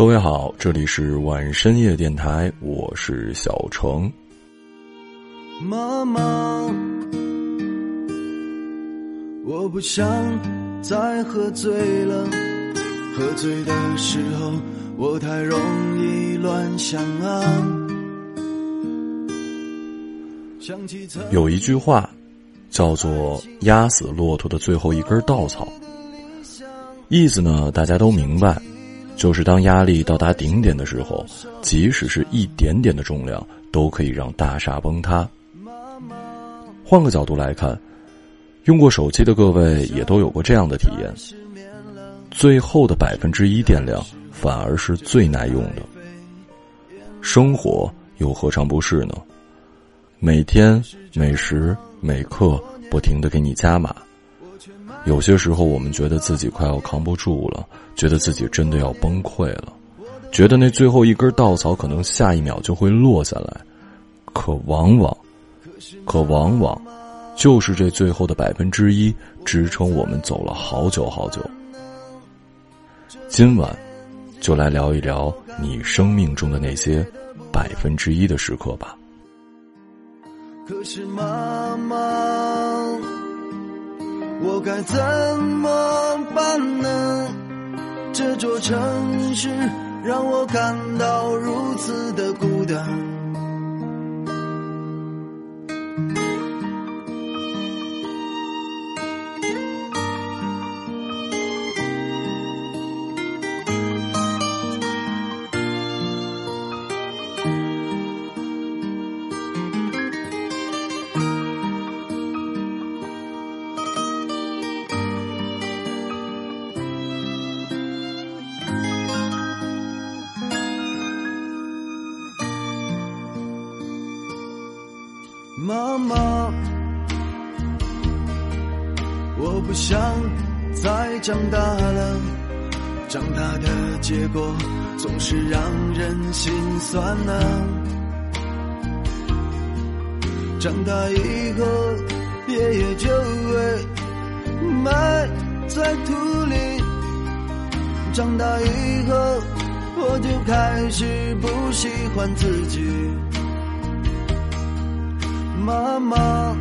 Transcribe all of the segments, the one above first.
各位好，这里是晚深夜电台，我是小程。妈妈，我不想再喝醉了，喝醉的时候我太容易乱想啊。有一句话，叫做“压死骆驼的最后一根稻草”，意思呢，大家都明白，就是当压力到达顶点的时候，即使是一点点的重量，都可以让大厦崩塌。换个角度来看，用过手机的各位也都有过这样的体验：最后的百分之一电量，反而是最耐用的。生活又何尝不是呢？每天每时每刻不停的给你加码，有些时候我们觉得自己快要扛不住了，觉得自己真的要崩溃了，觉得那最后一根稻草可能下一秒就会落下来，可往往，可往往，就是这最后的百分之一支撑我们走了好久好久。今晚，就来聊一聊你生命中的那些百分之一的时刻吧。可是妈妈，我该怎么办呢？这座城市让我感到如此的孤单。长大了，长大的结果总是让人心酸啊。长大以后，爷爷就会埋在土里，长大以后，我就开始不喜欢自己。妈妈，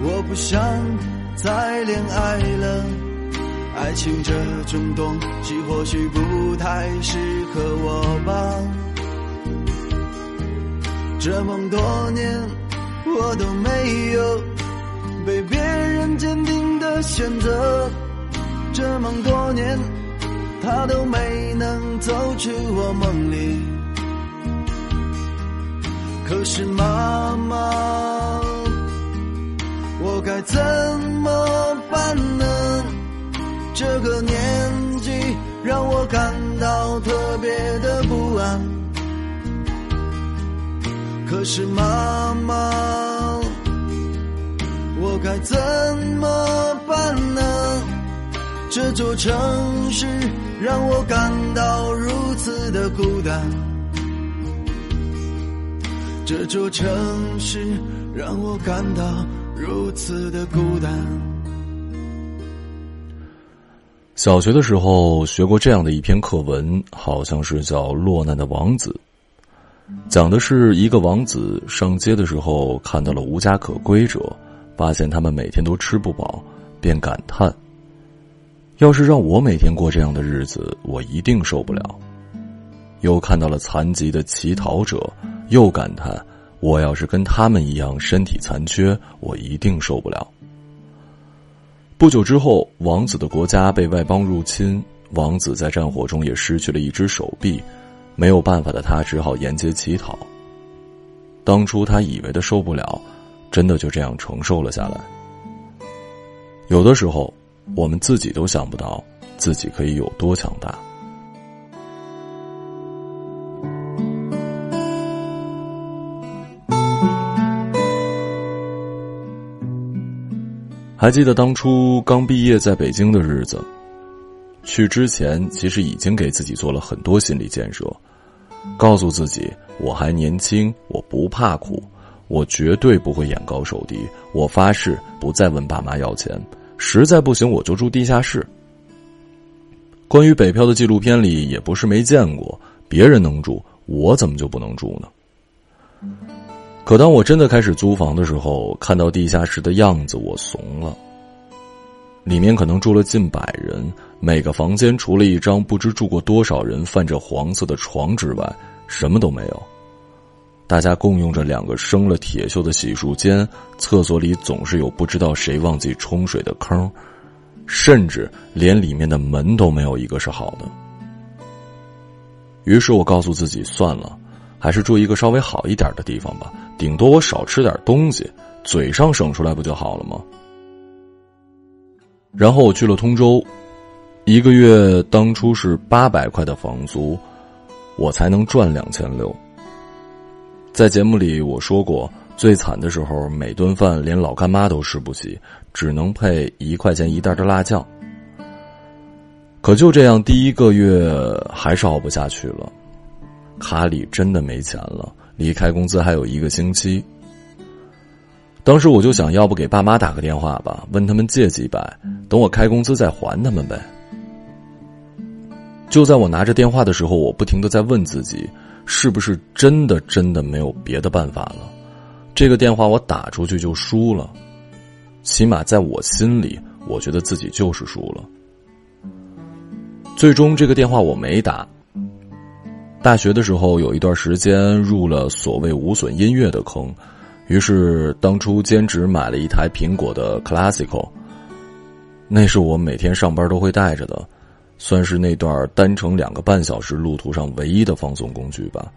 我不想再恋爱了。爱情这种东西或许不太适合我吧。这么多年，我都没有被别人坚定的选择。这么多年，他都没能走出我梦里。可是妈妈，我该怎么办呢？这个年纪让我感到特别的不安。可是妈妈，我该怎么办呢？这座城市让我感到如此的孤单。这座城市让我感到如此的孤单。小学的时候学过这样的一篇课文，好像是叫《落难的王子》，讲的是一个王子上街的时候看到了无家可归者，发现他们每天都吃不饱，便感叹：“要是让我每天过这样的日子，我一定受不了。”又看到了残疾的乞讨者。又感叹：“我要是跟他们一样身体残缺，我一定受不了。”不久之后，王子的国家被外邦入侵，王子在战火中也失去了一只手臂，没有办法的他只好沿街乞讨。当初他以为的受不了，真的就这样承受了下来。有的时候，我们自己都想不到自己可以有多强大。还记得当初刚毕业在北京的日子，去之前其实已经给自己做了很多心理建设，告诉自己我还年轻，我不怕苦，我绝对不会眼高手低，我发誓不再问爸妈要钱，实在不行我就住地下室。关于北漂的纪录片里也不是没见过，别人能住，我怎么就不能住呢？可当我真的开始租房的时候，看到地下室的样子，我怂了。里面可能住了近百人，每个房间除了一张不知住过多少人、泛着黄色的床之外，什么都没有。大家共用着两个生了铁锈的洗漱间，厕所里总是有不知道谁忘记冲水的坑，甚至连里面的门都没有一个是好的。于是我告诉自己，算了，还是住一个稍微好一点的地方吧，顶多我少吃点东西，嘴上省出来不就好了吗？然后我去了通州，一个月当初是八百块的房租，我才能赚两千六。在节目里我说过，最惨的时候，每顿饭连老干妈都吃不起，只能配一块钱一袋的辣酱。可就这样，第一个月还是熬不下去了，卡里真的没钱了，离开工资还有一个星期。当时我就想要不给爸妈打个电话吧，问他们借几百，等我开工资再还他们呗。就在我拿着电话的时候，我不停的在问自己。是不是真的真的没有别的办法了？这个电话我打出去就输了，起码在我心里，我觉得自己就是输了。最终这个电话我没打。大学的时候有一段时间入了所谓无损音乐的坑，于是当初兼职买了一台苹果的 Classical，那是我每天上班都会带着的。算是那段单程两个半小时路途上唯一的放松工具吧，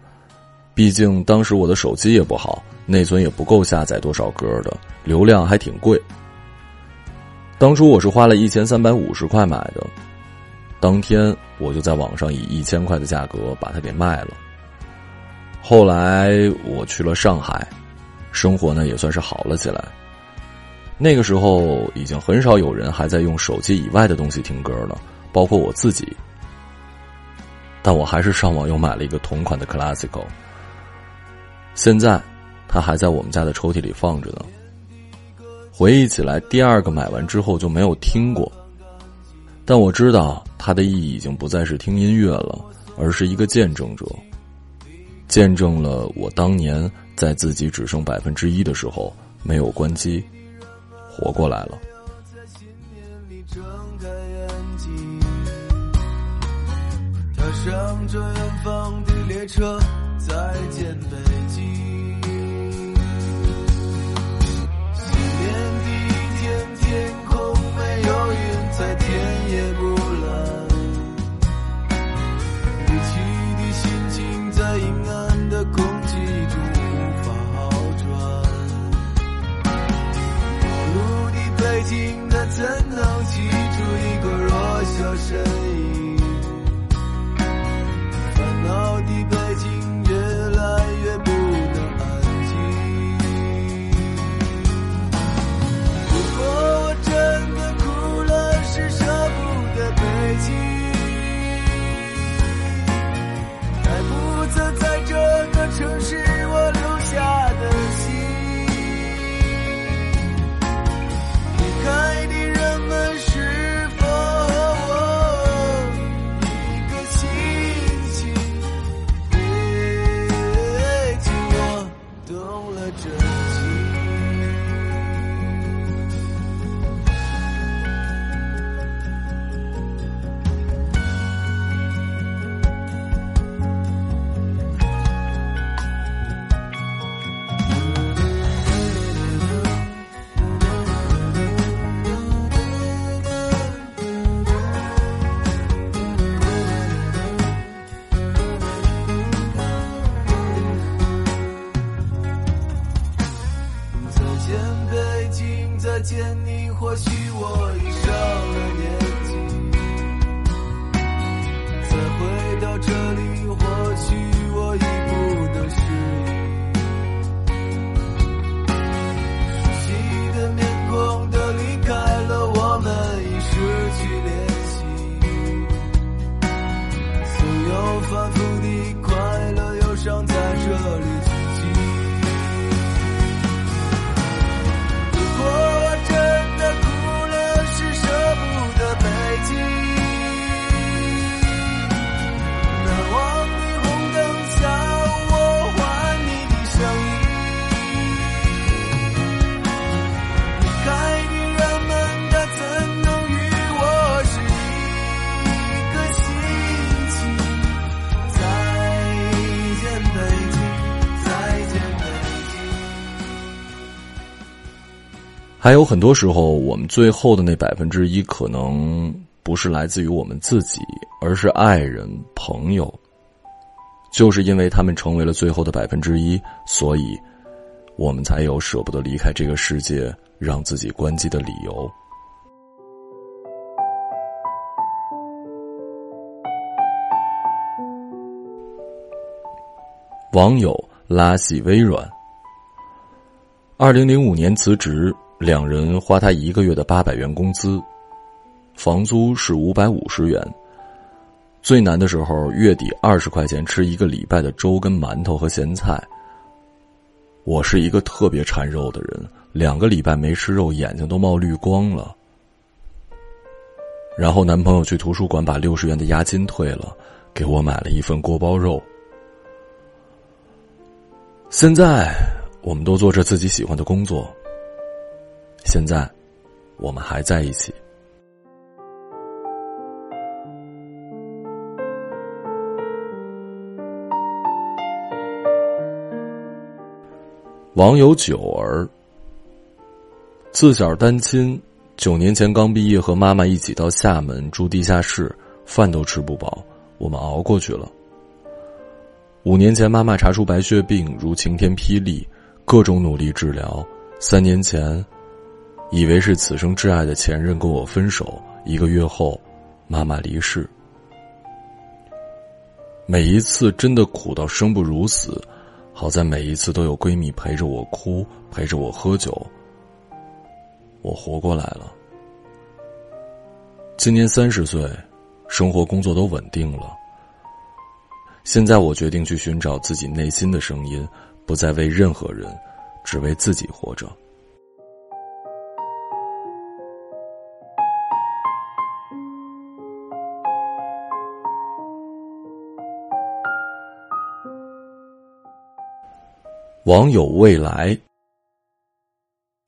毕竟当时我的手机也不好，内存也不够下载多少歌的，流量还挺贵。当初我是花了一千三百五十块买的，当天我就在网上以一千块的价格把它给卖了。后来我去了上海，生活呢也算是好了起来。那个时候已经很少有人还在用手机以外的东西听歌了。包括我自己，但我还是上网又买了一个同款的 Classical。现在，它还在我们家的抽屉里放着呢。回忆起来，第二个买完之后就没有听过，但我知道它的意义已经不再是听音乐了，而是一个见证者，见证了我当年在自己只剩百分之一的时候没有关机，活过来了。乘着远方的列车，再见北还有很多时候，我们最后的那百分之一，可能不是来自于我们自己，而是爱人、朋友。就是因为他们成为了最后的百分之一，所以，我们才有舍不得离开这个世界，让自己关机的理由。网友拉系微软。二零零五年辞职，两人花他一个月的八百元工资，房租是五百五十元。最难的时候，月底二十块钱吃一个礼拜的粥跟馒头和咸菜。我是一个特别馋肉的人，两个礼拜没吃肉，眼睛都冒绿光了。然后男朋友去图书馆把六十元的押金退了，给我买了一份锅包肉。现在，我们都做着自己喜欢的工作。现在，我们还在一起。网友九儿，自小单亲，九年前刚毕业，和妈妈一起到厦门住地下室，饭都吃不饱，我们熬过去了。五年前，妈妈查出白血病，如晴天霹雳，各种努力治疗。三年前，以为是此生挚爱的前任跟我分手，一个月后，妈妈离世。每一次真的苦到生不如死，好在每一次都有闺蜜陪着我哭，陪着我喝酒，我活过来了。今年三十岁，生活工作都稳定了。现在我决定去寻找自己内心的声音，不再为任何人，只为自己活着。网友未来，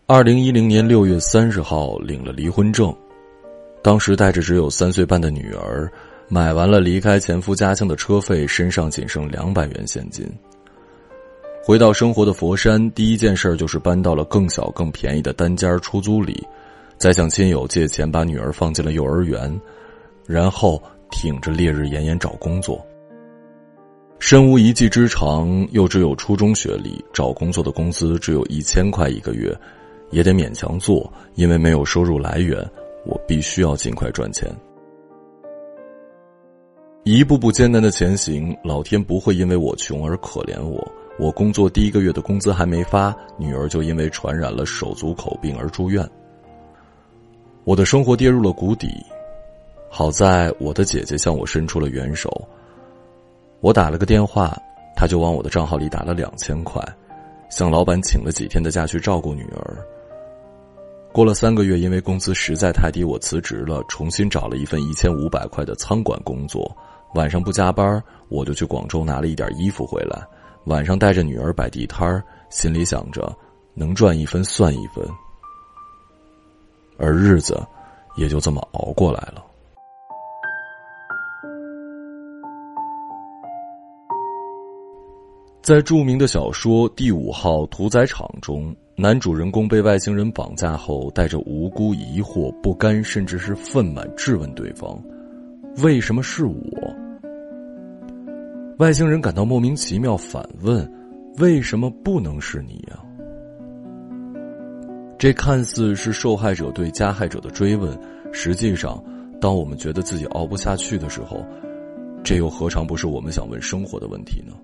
二零一零年六月三十号领了离婚证，当时带着只有三岁半的女儿。买完了离开前夫家乡的车费，身上仅剩两百元现金。回到生活的佛山，第一件事就是搬到了更小、更便宜的单间出租里，再向亲友借钱把女儿放进了幼儿园，然后挺着烈日炎炎找工作。身无一技之长，又只有初中学历，找工作的工资只有一千块一个月，也得勉强做，因为没有收入来源，我必须要尽快赚钱。一步步艰难的前行，老天不会因为我穷而可怜我。我工作第一个月的工资还没发，女儿就因为传染了手足口病而住院。我的生活跌入了谷底，好在我的姐姐向我伸出了援手。我打了个电话，他就往我的账号里打了两千块，向老板请了几天的假去照顾女儿。过了三个月，因为工资实在太低，我辞职了，重新找了一份一千五百块的仓管工作。晚上不加班，我就去广州拿了一点衣服回来。晚上带着女儿摆地摊儿，心里想着能赚一分算一分，而日子也就这么熬过来了。在著名的小说《第五号屠宰场》中，男主人公被外星人绑架后，带着无辜、疑惑、不甘，甚至是愤懑，质问对方。为什么是我？外星人感到莫名其妙，反问：“为什么不能是你呀？”这看似是受害者对加害者的追问，实际上，当我们觉得自己熬不下去的时候，这又何尝不是我们想问生活的问题呢？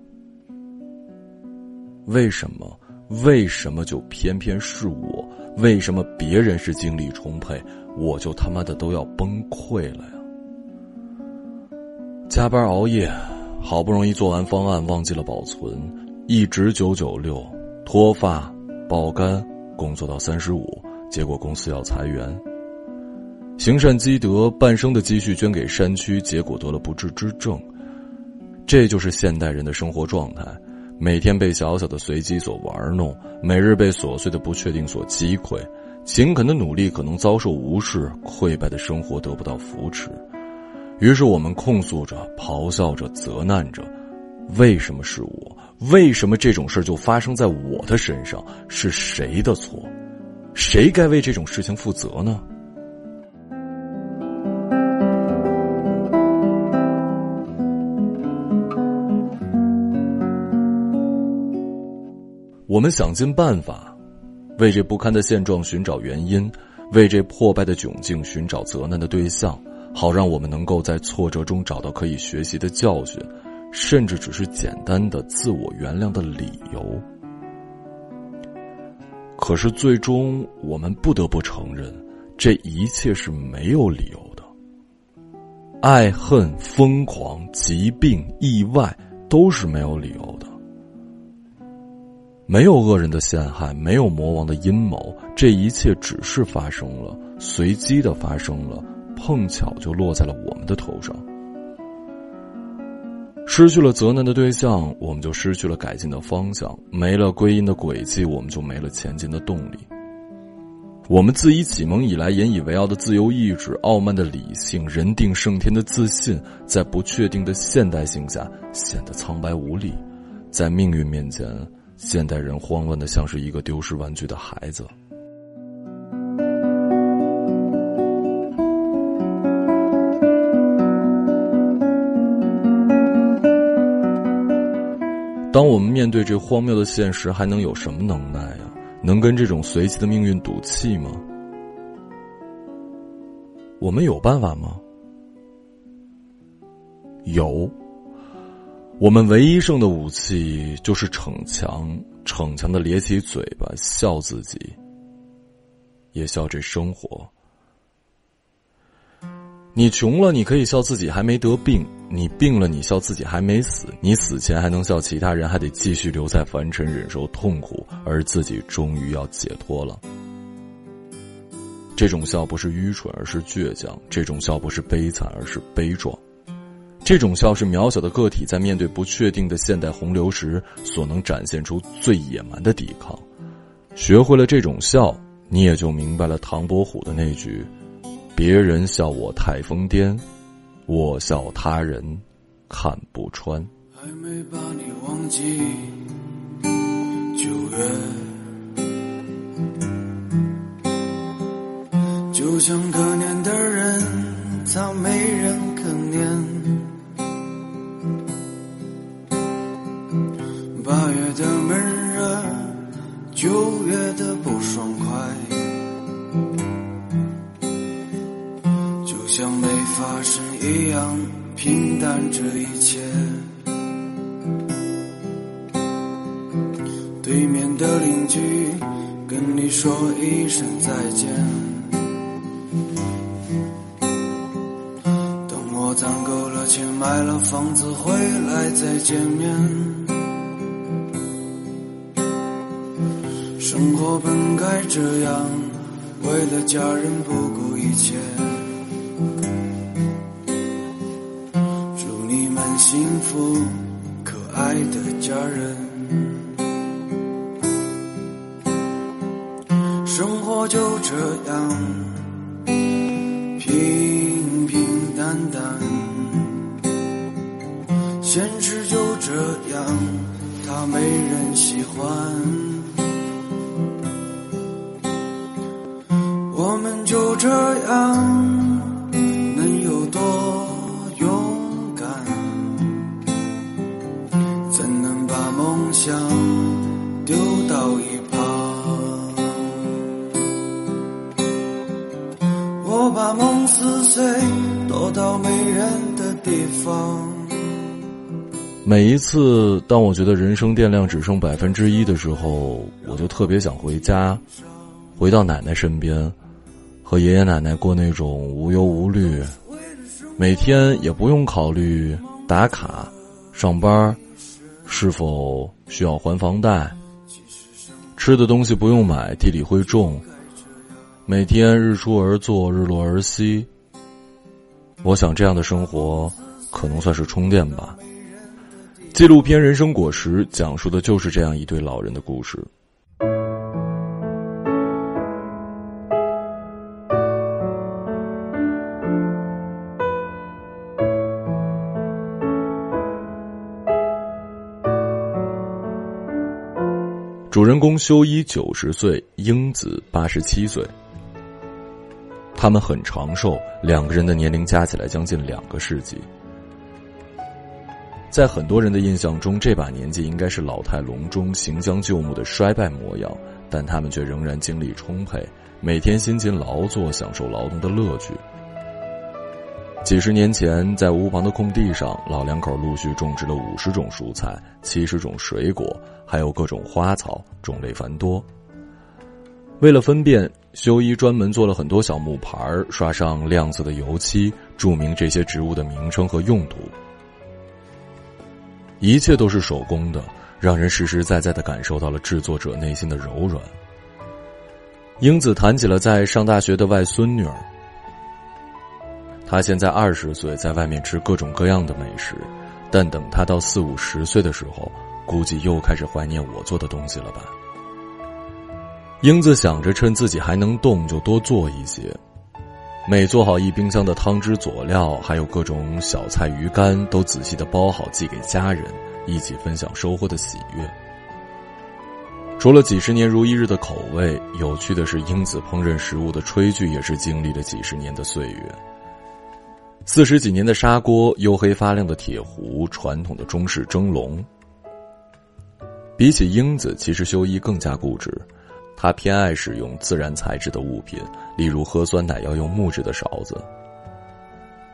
为什么？为什么就偏偏是我？为什么别人是精力充沛，我就他妈的都要崩溃了呀？加班熬夜，好不容易做完方案，忘记了保存，一直九九六，脱发、爆肝，工作到三十五，结果公司要裁员。行善积德，半生的积蓄捐给山区，结果得了不治之症。这就是现代人的生活状态，每天被小小的随机所玩弄，每日被琐碎的不确定所击溃，勤恳的努力可能遭受无视，溃败的生活得不到扶持。于是我们控诉着、咆哮着、责难着：为什么是我？为什么这种事就发生在我的身上？是谁的错？谁该为这种事情负责呢？我们想尽办法，为这不堪的现状寻找原因，为这破败的窘境寻找责难的对象，好让我们能够在挫折中找到可以学习的教训，甚至只是简单的自我原谅的理由。可是最终，我们不得不承认，这一切是没有理由的。爱恨、疯狂、疾病、意外，都是没有理由的。没有恶人的陷害，没有魔王的阴谋，这一切只是发生了，随机的发生了，碰巧就落在了我们的头上。失去了责难的对象，我们就失去了改进的方向；没了归因的轨迹，我们就没了前进的动力。我们自以启蒙以来引以为傲的自由意志、傲慢的理性、人定胜天的自信，在不确定的现代性下显得苍白无力，在命运面前。现代人慌乱的像是一个丢失玩具的孩子。当我们面对这荒谬的现实，还能有什么能耐呀？能跟这种随机的命运赌气吗？我们有办法吗？有。我们唯一剩的武器就是逞强，逞强的咧起嘴巴笑自己，也笑这生活。你穷了，你可以笑自己还没得病；你病了，你笑自己还没死。你死前还能笑其他人还得继续留在凡尘忍受痛苦，而自己终于要解脱了。这种笑不是愚蠢，而是倔强；这种笑不是悲惨，而是悲壮。这种笑是渺小的个体在面对不确定的现代洪流时所能展现出最野蛮的抵抗。学会了这种笑，你也就明白了唐伯虎的那句：“别人笑我太疯癫，我笑他人看不穿。”还没把你忘记，九月，就像可怜的人，他没人可怜。发生一样平淡，这一切。对面的邻居跟你说一声再见，等我攒够了钱买了房子回来再见面。生活本该这样，为了家人不顾一切。幸福，可爱的家人。生活就这样，平平淡淡。现实就这样，它没人喜欢。我们就这样，方。每一次，当我觉得人生电量只剩百分之一的时候，我就特别想回家，回到奶奶身边。和爷爷奶奶过那种无忧无虑，每天也不用考虑打卡、上班是否需要还房贷，吃的东西不用买，地里会种，每天日出而作，日落而息。我想这样的生活可能算是充电吧。纪录片《人生果实》讲述的就是这样一对老人的故事。主人公修一九十岁，英子八十七岁。他们很长寿，两个人的年龄加起来将近两个世纪。在很多人的印象中，这把年纪应该是老态龙钟、行将就木的衰败模样，但他们却仍然精力充沛，每天辛勤劳作，享受劳动的乐趣。几十年前，在屋旁的空地上，老两口陆续种植了五十种蔬菜、七十种水果，还有各种花草，种类繁多。为了分辨，修一专门做了很多小木牌刷上亮色的油漆，注明这些植物的名称和用途。一切都是手工的，让人实实在在的感受到了制作者内心的柔软。英子谈起了在上大学的外孙女儿，她现在二十岁，在外面吃各种各样的美食，但等她到四五十岁的时候，估计又开始怀念我做的东西了吧。英子想着趁自己还能动，就多做一些。每做好一冰箱的汤汁佐料，还有各种小菜鱼干，都仔细的包好寄给家人，一起分享收获的喜悦。除了几十年如一日的口味，有趣的是，英子烹饪食物的炊具也是经历了几十年的岁月。四十几年的砂锅，黝黑发亮的铁壶，传统的中式蒸笼。比起英子，其实修一更加固执。他偏爱使用自然材质的物品，例如喝酸奶要用木质的勺子。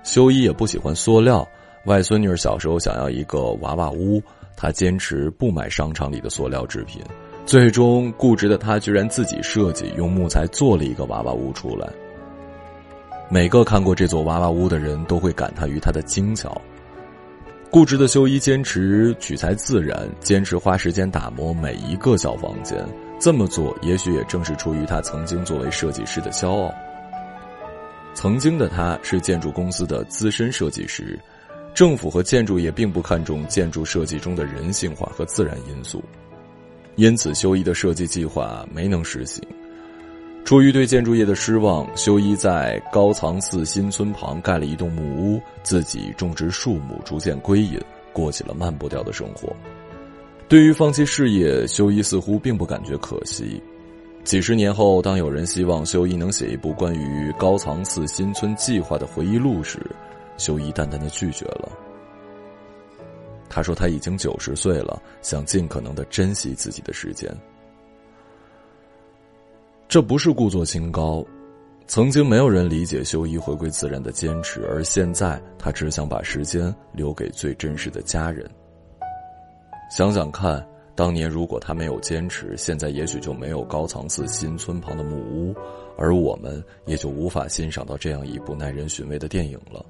修一也不喜欢塑料。外孙女儿小时候想要一个娃娃屋，他坚持不买商场里的塑料制品。最终，固执的他居然自己设计，用木材做了一个娃娃屋出来。每个看过这座娃娃屋的人都会感叹于它的精巧。固执的修一坚持取材自然，坚持花时间打磨每一个小房间。这么做，也许也正是出于他曾经作为设计师的骄傲。曾经的他是建筑公司的资深设计师，政府和建筑业并不看重建筑设计中的人性化和自然因素，因此修一的设计计划没能实行。出于对建筑业的失望，修一在高藏寺新村旁盖了一栋木屋，自己种植树木，逐渐归隐，过起了慢步调的生活。对于放弃事业，修一似乎并不感觉可惜。几十年后，当有人希望修一能写一部关于高藏寺新村计划的回忆录时，修一淡淡的拒绝了。他说他已经九十岁了，想尽可能的珍惜自己的时间。这不是故作清高，曾经没有人理解修一回归自然的坚持，而现在他只想把时间留给最真实的家人。想想看，当年如果他没有坚持，现在也许就没有高藏寺新村旁的木屋，而我们也就无法欣赏到这样一部耐人寻味的电影了。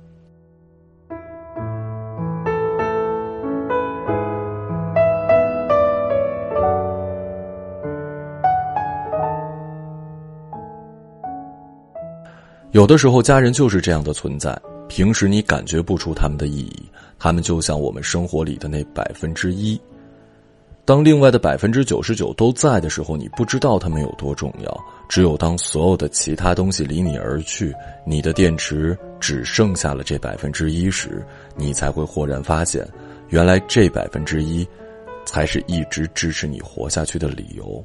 有的时候，家人就是这样的存在，平时你感觉不出他们的意义，他们就像我们生活里的那百分之一。当另外的百分之九十九都在的时候，你不知道它们有多重要。只有当所有的其他东西离你而去，你的电池只剩下了这百分之一时，你才会豁然发现，原来这百分之一，才是一直支持你活下去的理由。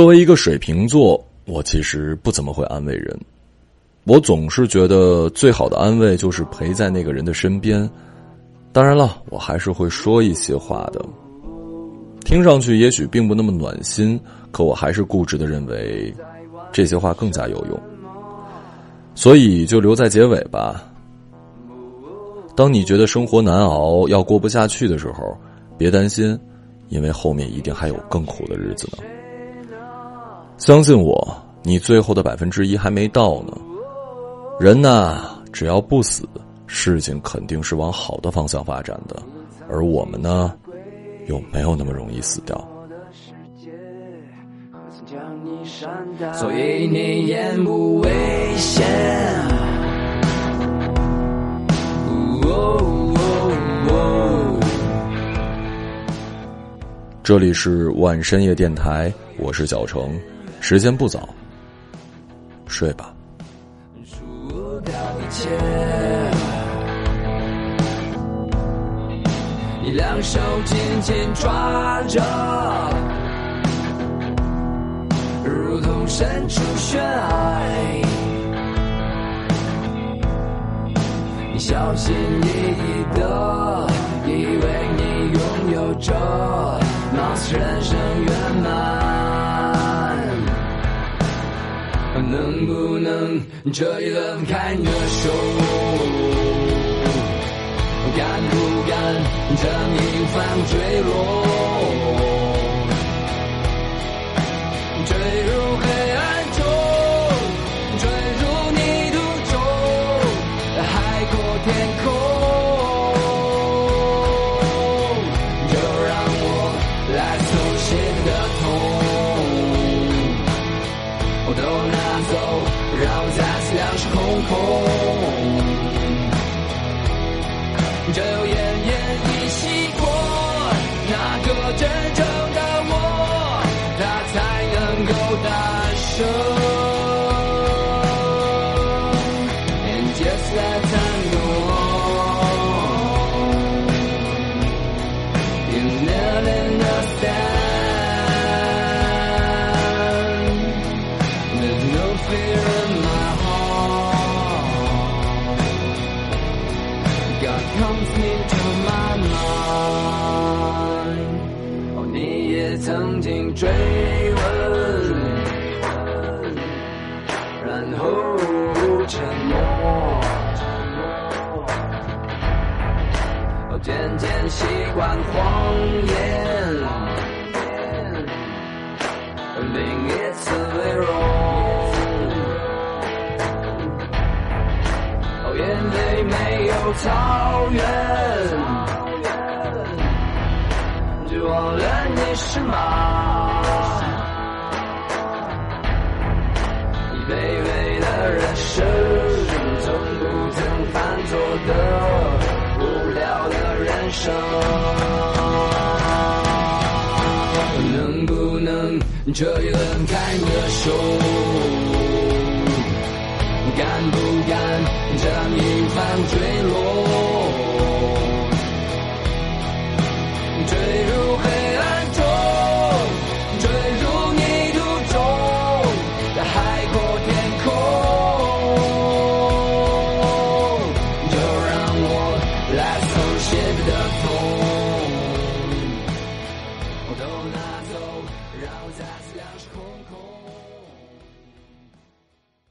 作为一个水瓶座，我其实不怎么会安慰人。我总是觉得最好的安慰就是陪在那个人的身边。当然了，我还是会说一些话的。听上去也许并不那么暖心，可我还是固执的认为这些话更加有用。所以就留在结尾吧。当你觉得生活难熬，要过不下去的时候，别担心，因为后面一定还有更苦的日子呢。相信我，你最后的百分之一还没到呢。人呐，只要不死，事情肯定是往好的方向发展的。而我们呢，又没有那么容易死掉。所以你言不危险。这里是晚深夜电台，我是小程，时间不早，睡吧。你两手紧紧抓着，如同身处悬崖。你小心翼翼的，以为你拥有着，貌似人生圆满。能不能这一轮开你的手？敢不敢这一番坠落？能够大声。了你是马。你卑微的人生，从不曾犯错的无聊的人生。能不能这一轮开你的手？敢不敢这一番坠落？